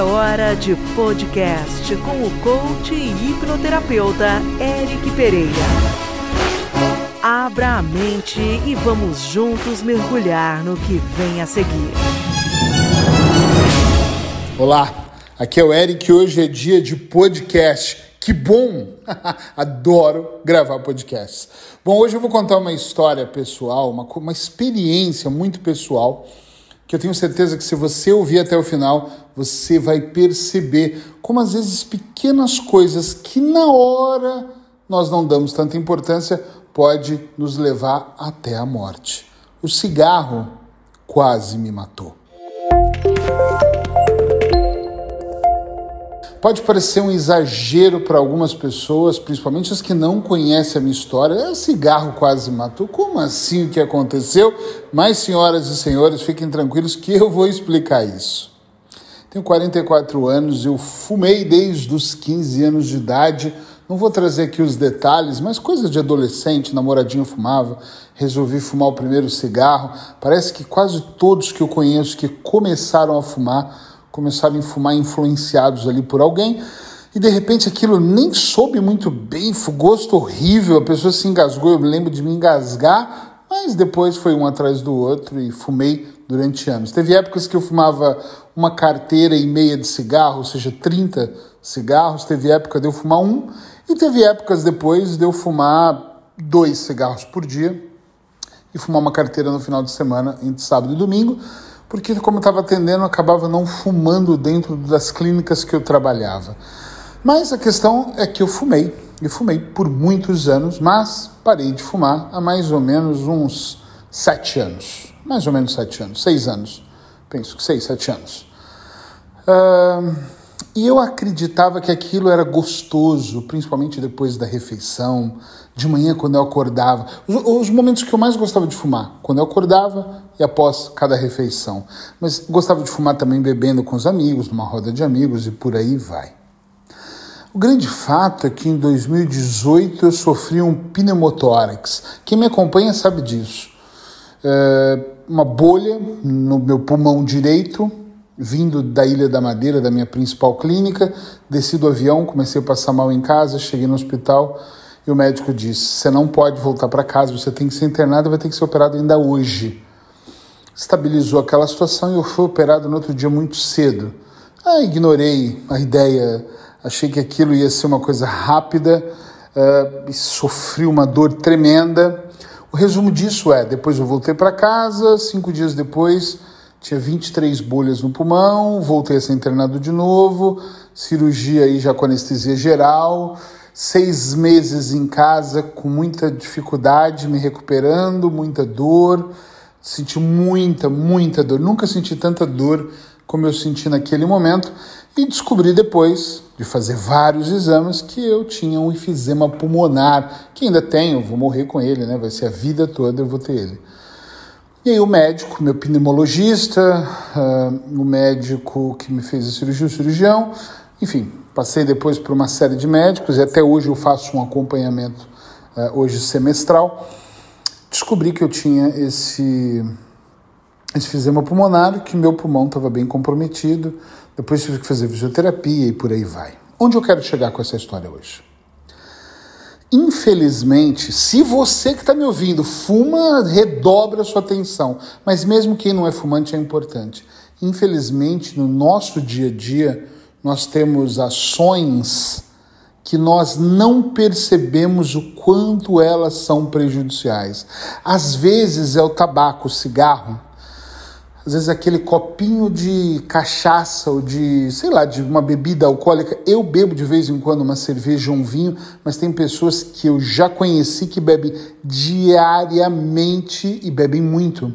É hora de podcast com o coach e hipnoterapeuta Eric Pereira. Abra a mente e vamos juntos mergulhar no que vem a seguir. Olá, aqui é o Eric e hoje é dia de podcast. Que bom! Adoro gravar podcasts. Bom, hoje eu vou contar uma história pessoal, uma, uma experiência muito pessoal que eu tenho certeza que se você ouvir até o final, você vai perceber como às vezes pequenas coisas que na hora nós não damos tanta importância pode nos levar até a morte. O cigarro quase me matou. Pode parecer um exagero para algumas pessoas, principalmente as que não conhecem a minha história. É, cigarro quase matou. Como assim o que aconteceu? Mas, senhoras e senhores, fiquem tranquilos que eu vou explicar isso. Tenho 44 anos, eu fumei desde os 15 anos de idade. Não vou trazer aqui os detalhes, mas coisa de adolescente, namoradinho fumava, resolvi fumar o primeiro cigarro. Parece que quase todos que eu conheço que começaram a fumar começaram a fumar influenciados ali por alguém e de repente aquilo nem soube muito bem, gosto horrível, a pessoa se engasgou, eu me lembro de me engasgar, mas depois foi um atrás do outro e fumei durante anos. Teve épocas que eu fumava uma carteira e meia de cigarro, ou seja, 30 cigarros, teve época de eu fumar um e teve épocas depois de eu fumar dois cigarros por dia e fumar uma carteira no final de semana, entre sábado e domingo porque como eu estava atendendo, eu acabava não fumando dentro das clínicas que eu trabalhava. Mas a questão é que eu fumei, e fumei por muitos anos, mas parei de fumar há mais ou menos uns sete anos. Mais ou menos sete anos, seis anos. Penso que seis, sete anos. Uh, e eu acreditava que aquilo era gostoso, principalmente depois da refeição, de manhã quando eu acordava. Os, os, momentos que eu mais gostava de fumar, quando eu acordava e após cada refeição. Mas gostava de fumar também bebendo com os amigos, numa roda de amigos e por aí vai. O grande fato é que em 2018 eu sofri um pneumotórax. Quem me acompanha sabe disso. É uma bolha no meu pulmão direito, vindo da Ilha da Madeira, da minha principal clínica. Desci do avião, comecei a passar mal em casa, cheguei no hospital e o médico disse: Você não pode voltar para casa, você tem que ser internado e vai ter que ser operado ainda hoje. Estabilizou aquela situação e eu fui operado no outro dia muito cedo. Ah, ignorei a ideia, achei que aquilo ia ser uma coisa rápida uh, sofri uma dor tremenda. O resumo disso é: depois eu voltei para casa, cinco dias depois tinha 23 bolhas no pulmão, voltei a ser internado de novo, cirurgia aí já com anestesia geral seis meses em casa com muita dificuldade, me recuperando, muita dor, senti muita, muita dor. Nunca senti tanta dor como eu senti naquele momento e descobri depois de fazer vários exames que eu tinha um enfisema pulmonar, que ainda tenho, vou morrer com ele, né? Vai ser a vida toda eu vou ter ele. E aí o médico, meu pneumologista, uh, o médico que me fez a cirurgia, o cirurgião, enfim, Passei depois por uma série de médicos e até hoje eu faço um acompanhamento, uh, hoje semestral. Descobri que eu tinha esse enfisema pulmonar, que meu pulmão estava bem comprometido. Depois tive que fazer fisioterapia e por aí vai. Onde eu quero chegar com essa história hoje? Infelizmente, se você que está me ouvindo fuma, redobra a sua atenção. Mas mesmo quem não é fumante é importante. Infelizmente, no nosso dia a dia, nós temos ações que nós não percebemos o quanto elas são prejudiciais. Às vezes é o tabaco, o cigarro, às vezes aquele copinho de cachaça ou de, sei lá, de uma bebida alcoólica. Eu bebo de vez em quando uma cerveja ou um vinho, mas tem pessoas que eu já conheci que bebem diariamente e bebem muito.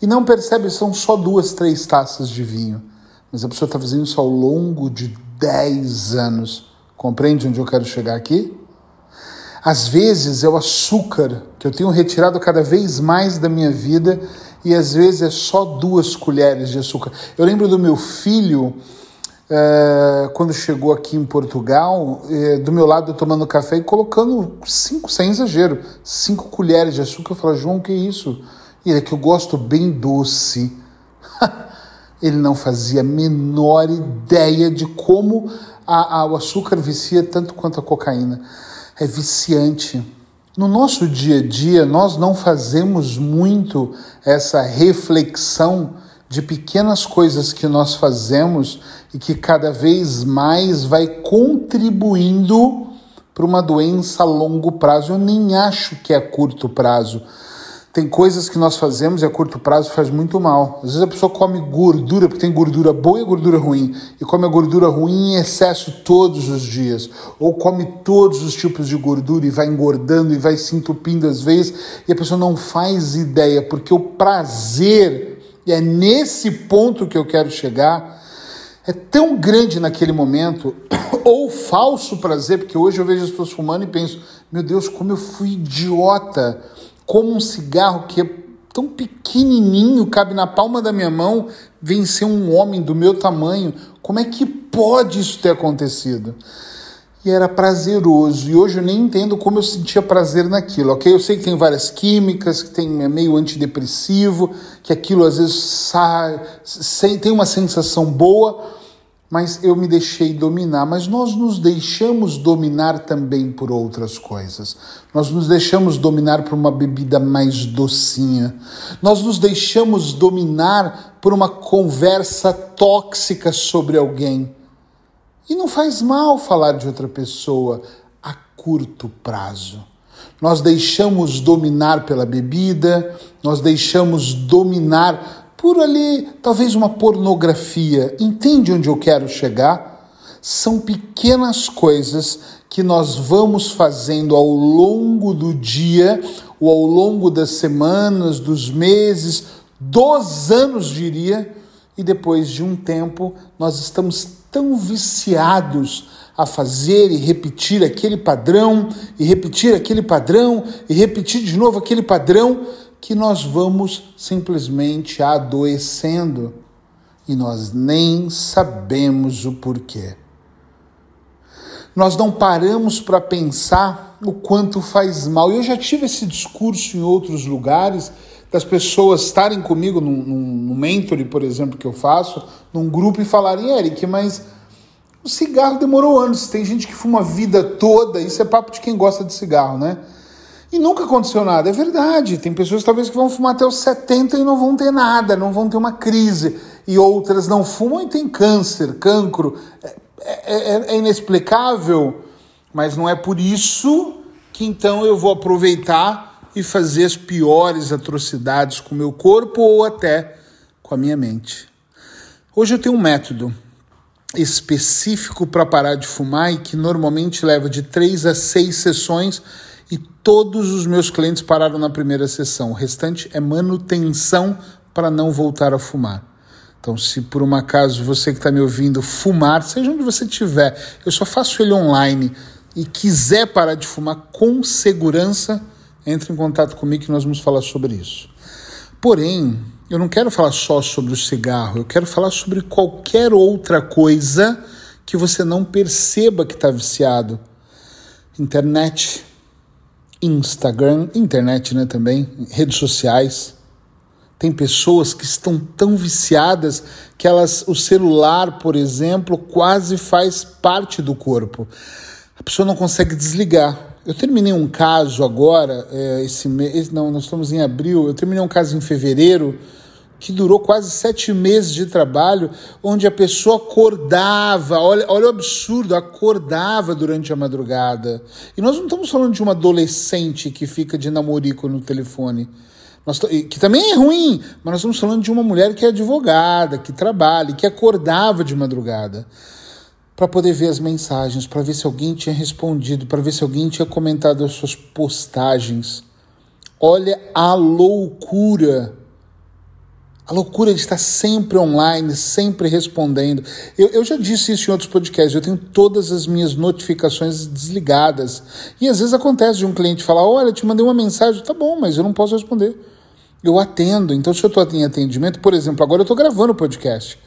E não percebe, são só duas, três taças de vinho mas a pessoa está fazendo isso ao longo de 10 anos. Compreende onde eu quero chegar aqui? Às vezes é o açúcar que eu tenho retirado cada vez mais da minha vida e às vezes é só duas colheres de açúcar. Eu lembro do meu filho, é, quando chegou aqui em Portugal, é, do meu lado tomando café e colocando cinco, sem exagero, cinco colheres de açúcar. Eu falei, João, que é isso? E ele é que eu gosto bem doce. Ele não fazia a menor ideia de como a, a, o açúcar vicia tanto quanto a cocaína. É viciante. No nosso dia a dia, nós não fazemos muito essa reflexão de pequenas coisas que nós fazemos e que cada vez mais vai contribuindo para uma doença a longo prazo. Eu nem acho que é a curto prazo. Tem coisas que nós fazemos e a curto prazo faz muito mal. Às vezes a pessoa come gordura, porque tem gordura boa e gordura ruim, e come a gordura ruim em excesso todos os dias. Ou come todos os tipos de gordura e vai engordando e vai se entupindo às vezes, e a pessoa não faz ideia, porque o prazer, e é nesse ponto que eu quero chegar, é tão grande naquele momento, ou falso prazer, porque hoje eu vejo as pessoas fumando e penso, meu Deus, como eu fui idiota como um cigarro que é tão pequenininho, cabe na palma da minha mão, vencer um homem do meu tamanho. Como é que pode isso ter acontecido? E era prazeroso. E hoje eu nem entendo como eu sentia prazer naquilo, ok? Eu sei que tem várias químicas, que tem é meio antidepressivo, que aquilo às vezes sai, tem uma sensação boa, mas eu me deixei dominar. Mas nós nos deixamos dominar também por outras coisas. Nós nos deixamos dominar por uma bebida mais docinha. Nós nos deixamos dominar por uma conversa tóxica sobre alguém. E não faz mal falar de outra pessoa a curto prazo. Nós deixamos dominar pela bebida, nós deixamos dominar por ali, talvez uma pornografia. Entende onde eu quero chegar? São pequenas coisas que nós vamos fazendo ao longo do dia, ou ao longo das semanas, dos meses, dos anos, diria, e depois de um tempo nós estamos tão viciados a fazer e repetir aquele padrão, e repetir aquele padrão, e repetir de novo aquele padrão, que nós vamos simplesmente adoecendo e nós nem sabemos o porquê. Nós não paramos para pensar o quanto faz mal. Eu já tive esse discurso em outros lugares, das pessoas estarem comigo num, num, mentoring, por exemplo, que eu faço, num grupo e falarem, Eric, mas o cigarro demorou anos. Tem gente que fuma a vida toda, isso é papo de quem gosta de cigarro, né? E nunca aconteceu nada. É verdade. Tem pessoas talvez que vão fumar até os 70 e não vão ter nada, não vão ter uma crise. E outras não fumam e têm câncer, cancro. É, é, é, é inexplicável, mas não é por isso que então eu vou aproveitar e fazer as piores atrocidades com o meu corpo ou até com a minha mente. Hoje eu tenho um método específico para parar de fumar e que normalmente leva de três a seis sessões e todos os meus clientes pararam na primeira sessão. O restante é manutenção para não voltar a fumar. Então, se por um acaso você que está me ouvindo fumar, seja onde você estiver, eu só faço ele online e quiser parar de fumar com segurança, entre em contato comigo que nós vamos falar sobre isso. Porém, eu não quero falar só sobre o cigarro, eu quero falar sobre qualquer outra coisa que você não perceba que está viciado. Internet, Instagram, internet né, também, redes sociais. Tem pessoas que estão tão viciadas que elas, o celular, por exemplo, quase faz parte do corpo. A pessoa não consegue desligar. Eu terminei um caso agora, é, esse mês, não, nós estamos em abril, eu terminei um caso em fevereiro que durou quase sete meses de trabalho, onde a pessoa acordava, olha, olha o absurdo, acordava durante a madrugada. E nós não estamos falando de uma adolescente que fica de namorico no telefone. Nós, que também é ruim, mas nós estamos falando de uma mulher que é advogada, que trabalha, que acordava de madrugada para poder ver as mensagens, para ver se alguém tinha respondido, para ver se alguém tinha comentado as suas postagens. Olha a loucura a loucura de estar sempre online, sempre respondendo. Eu, eu, já disse isso em outros podcasts, eu tenho todas as minhas notificações desligadas. E às vezes acontece de um cliente falar: Olha, te mandei uma mensagem, tá bom, mas eu não posso responder. Eu atendo. Então, se eu estou em atendimento, por exemplo, agora eu estou gravando o podcast.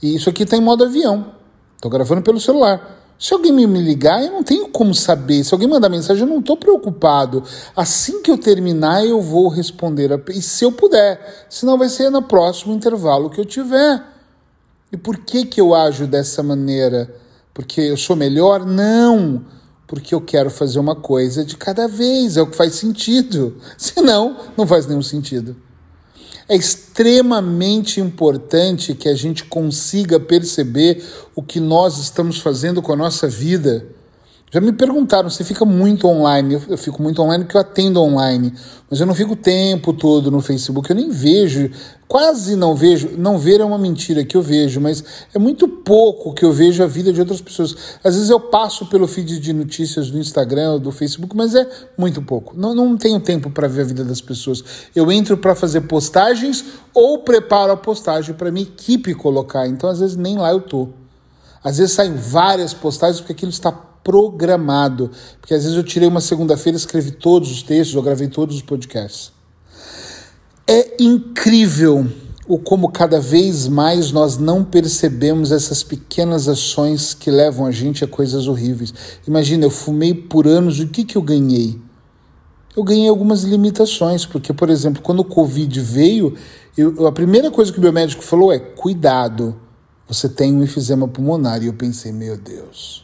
E isso aqui está em modo avião. Estou gravando pelo celular. Se alguém me ligar, eu não tenho como saber. Se alguém mandar mensagem, eu não estou preocupado. Assim que eu terminar, eu vou responder. A... E se eu puder. Senão vai ser no próximo intervalo que eu tiver. E por que, que eu ajo dessa maneira? Porque eu sou melhor? Não! Porque eu quero fazer uma coisa de cada vez, é o que faz sentido. Senão, não faz nenhum sentido. É extremamente importante que a gente consiga perceber o que nós estamos fazendo com a nossa vida já me perguntaram, você fica muito online? Eu, eu, fico muito online porque eu atendo online, mas eu não fico o tempo todo no Facebook, eu nem vejo, quase não vejo. Não ver é uma mentira que eu vejo, mas é muito pouco que eu vejo a vida de outras pessoas. Às vezes eu passo pelo feed de notícias do Instagram, do Facebook, mas é muito pouco. Não, não tenho tempo para ver a vida das pessoas. Eu entro para fazer postagens ou preparo a postagem para minha equipe colocar, então às vezes nem lá eu tô. Às vezes saem várias postagens porque aquilo está programado. Porque às vezes eu tirei uma segunda-feira, escrevi todos os textos, eu gravei todos os podcasts. É incrível o como cada vez mais nós não percebemos essas pequenas ações que levam a gente a coisas horríveis. Imagina, eu fumei por anos, o que, que eu ganhei? Eu ganhei algumas limitações, porque, por exemplo, quando o Covid veio, eu, a primeira coisa que o meu médico falou é: cuidado, você tem um enfisema pulmonar. E eu pensei, meu Deus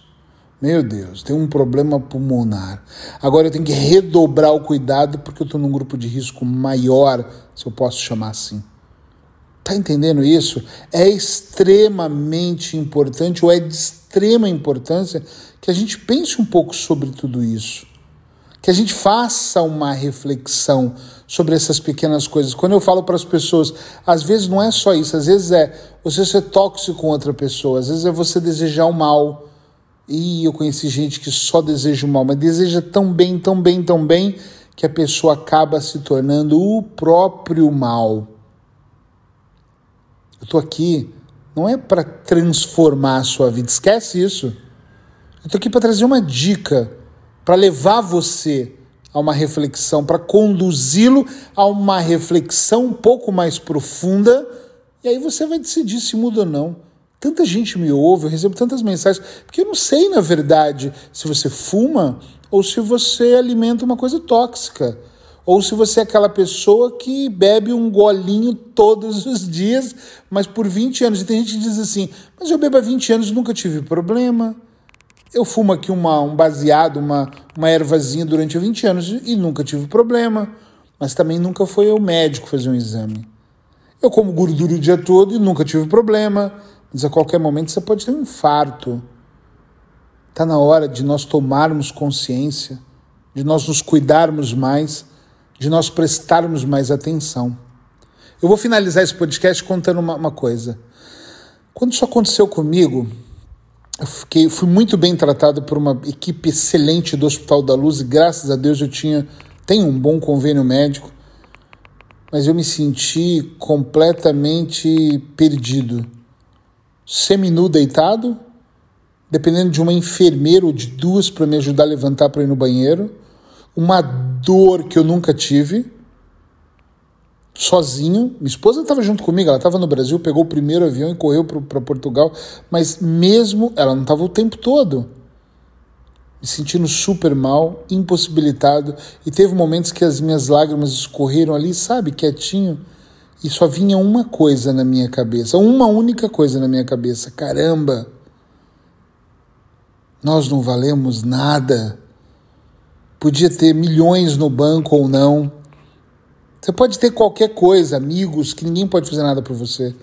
meu Deus, tem um problema pulmonar. Agora eu tenho que redobrar o cuidado porque eu estou num grupo de risco maior, se eu posso chamar assim. Tá entendendo isso? É extremamente importante, ou é de extrema importância, que a gente pense um pouco sobre tudo isso. Que a gente faça uma reflexão sobre essas pequenas coisas. Quando eu falo para as pessoas, às vezes não é só isso, às vezes é você ser tóxico com outra pessoa, às vezes é você desejar o mal e eu conheci gente que só deseja o mal, mas deseja tão bem, tão bem, tão bem, que a pessoa acaba se tornando o próprio mal. Eu estou aqui não é para transformar a sua vida, esquece isso. Eu estou aqui para trazer uma dica, para levar você a uma reflexão, para conduzi-lo a uma reflexão um pouco mais profunda, e aí você vai decidir se muda ou não. Tanta gente me ouve, eu recebo tantas mensagens, porque eu não sei, na verdade, se você fuma ou se você alimenta uma coisa tóxica. Ou se você é aquela pessoa que bebe um golinho todos os dias, mas por 20 anos. E tem gente que diz assim: Mas eu bebo há 20 anos nunca tive problema. Eu fumo aqui uma, um baseado, uma, uma ervazinha durante 20 anos e nunca tive problema. Mas também nunca foi ao médico fazer um exame. Eu como gordura o dia todo e nunca tive problema. Mas a qualquer momento você pode ter um infarto. Está na hora de nós tomarmos consciência, de nós nos cuidarmos mais, de nós prestarmos mais atenção. Eu vou finalizar esse podcast contando uma, uma coisa. Quando isso aconteceu comigo, eu fiquei, fui muito bem tratado por uma equipe excelente do Hospital da Luz e graças a Deus eu tinha tenho um bom convênio médico, mas eu me senti completamente perdido seminu deitado, dependendo de uma enfermeira ou de duas para me ajudar a levantar para ir no banheiro, uma dor que eu nunca tive, sozinho. Minha esposa estava junto comigo, ela estava no Brasil, pegou o primeiro avião e correu para Portugal, mas mesmo ela não estava o tempo todo. Me sentindo super mal, impossibilitado, e teve momentos que as minhas lágrimas escorreram ali, sabe, quietinho e só vinha uma coisa na minha cabeça, uma única coisa na minha cabeça: caramba, nós não valemos nada. Podia ter milhões no banco ou não. Você pode ter qualquer coisa, amigos, que ninguém pode fazer nada por você.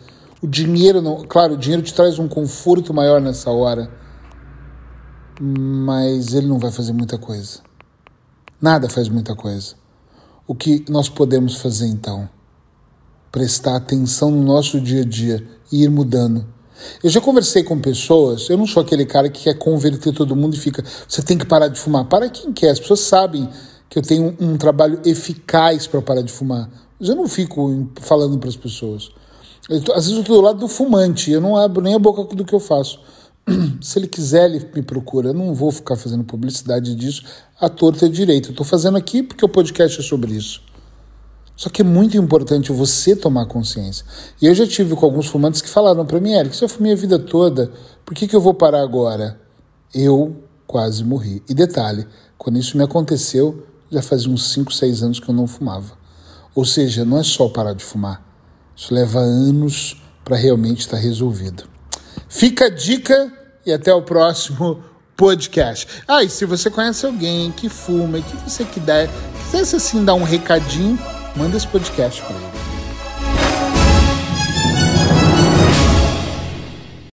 O dinheiro não, claro, o dinheiro te traz um conforto maior nessa hora, mas ele não vai fazer muita coisa. Nada faz muita coisa. O que nós podemos fazer então? Prestar atenção no nosso dia a dia e ir mudando. Eu já conversei com pessoas, eu não sou aquele cara que quer converter todo mundo e fica, você tem que parar de fumar. Para quem quer, as pessoas sabem que eu tenho um, trabalho eficaz para parar de fumar. Mas eu não fico falando para as pessoas. Tô, às vezes eu estou do lado do fumante, eu não abro nem a boca do que eu faço. Se ele quiser, ele me procura. Eu não vou ficar fazendo publicidade disso à torta e direito. Eu estou fazendo aqui porque o podcast é sobre isso. Só que é muito importante você tomar consciência. E eu já tive com alguns fumantes que falaram para mim, Eric, se eu fumei a vida toda, por que, que eu vou parar agora? Eu quase morri. E detalhe, quando isso me aconteceu, já fazia uns 5, 6 anos que eu não fumava. Ou seja, não é só parar de fumar. Isso leva anos para realmente estar resolvido. Fica a dica e até o próximo podcast. Ah, e se você conhece alguém que fuma e que você quiser, quisesse assim dar um recadinho, manda esse podcast para ele.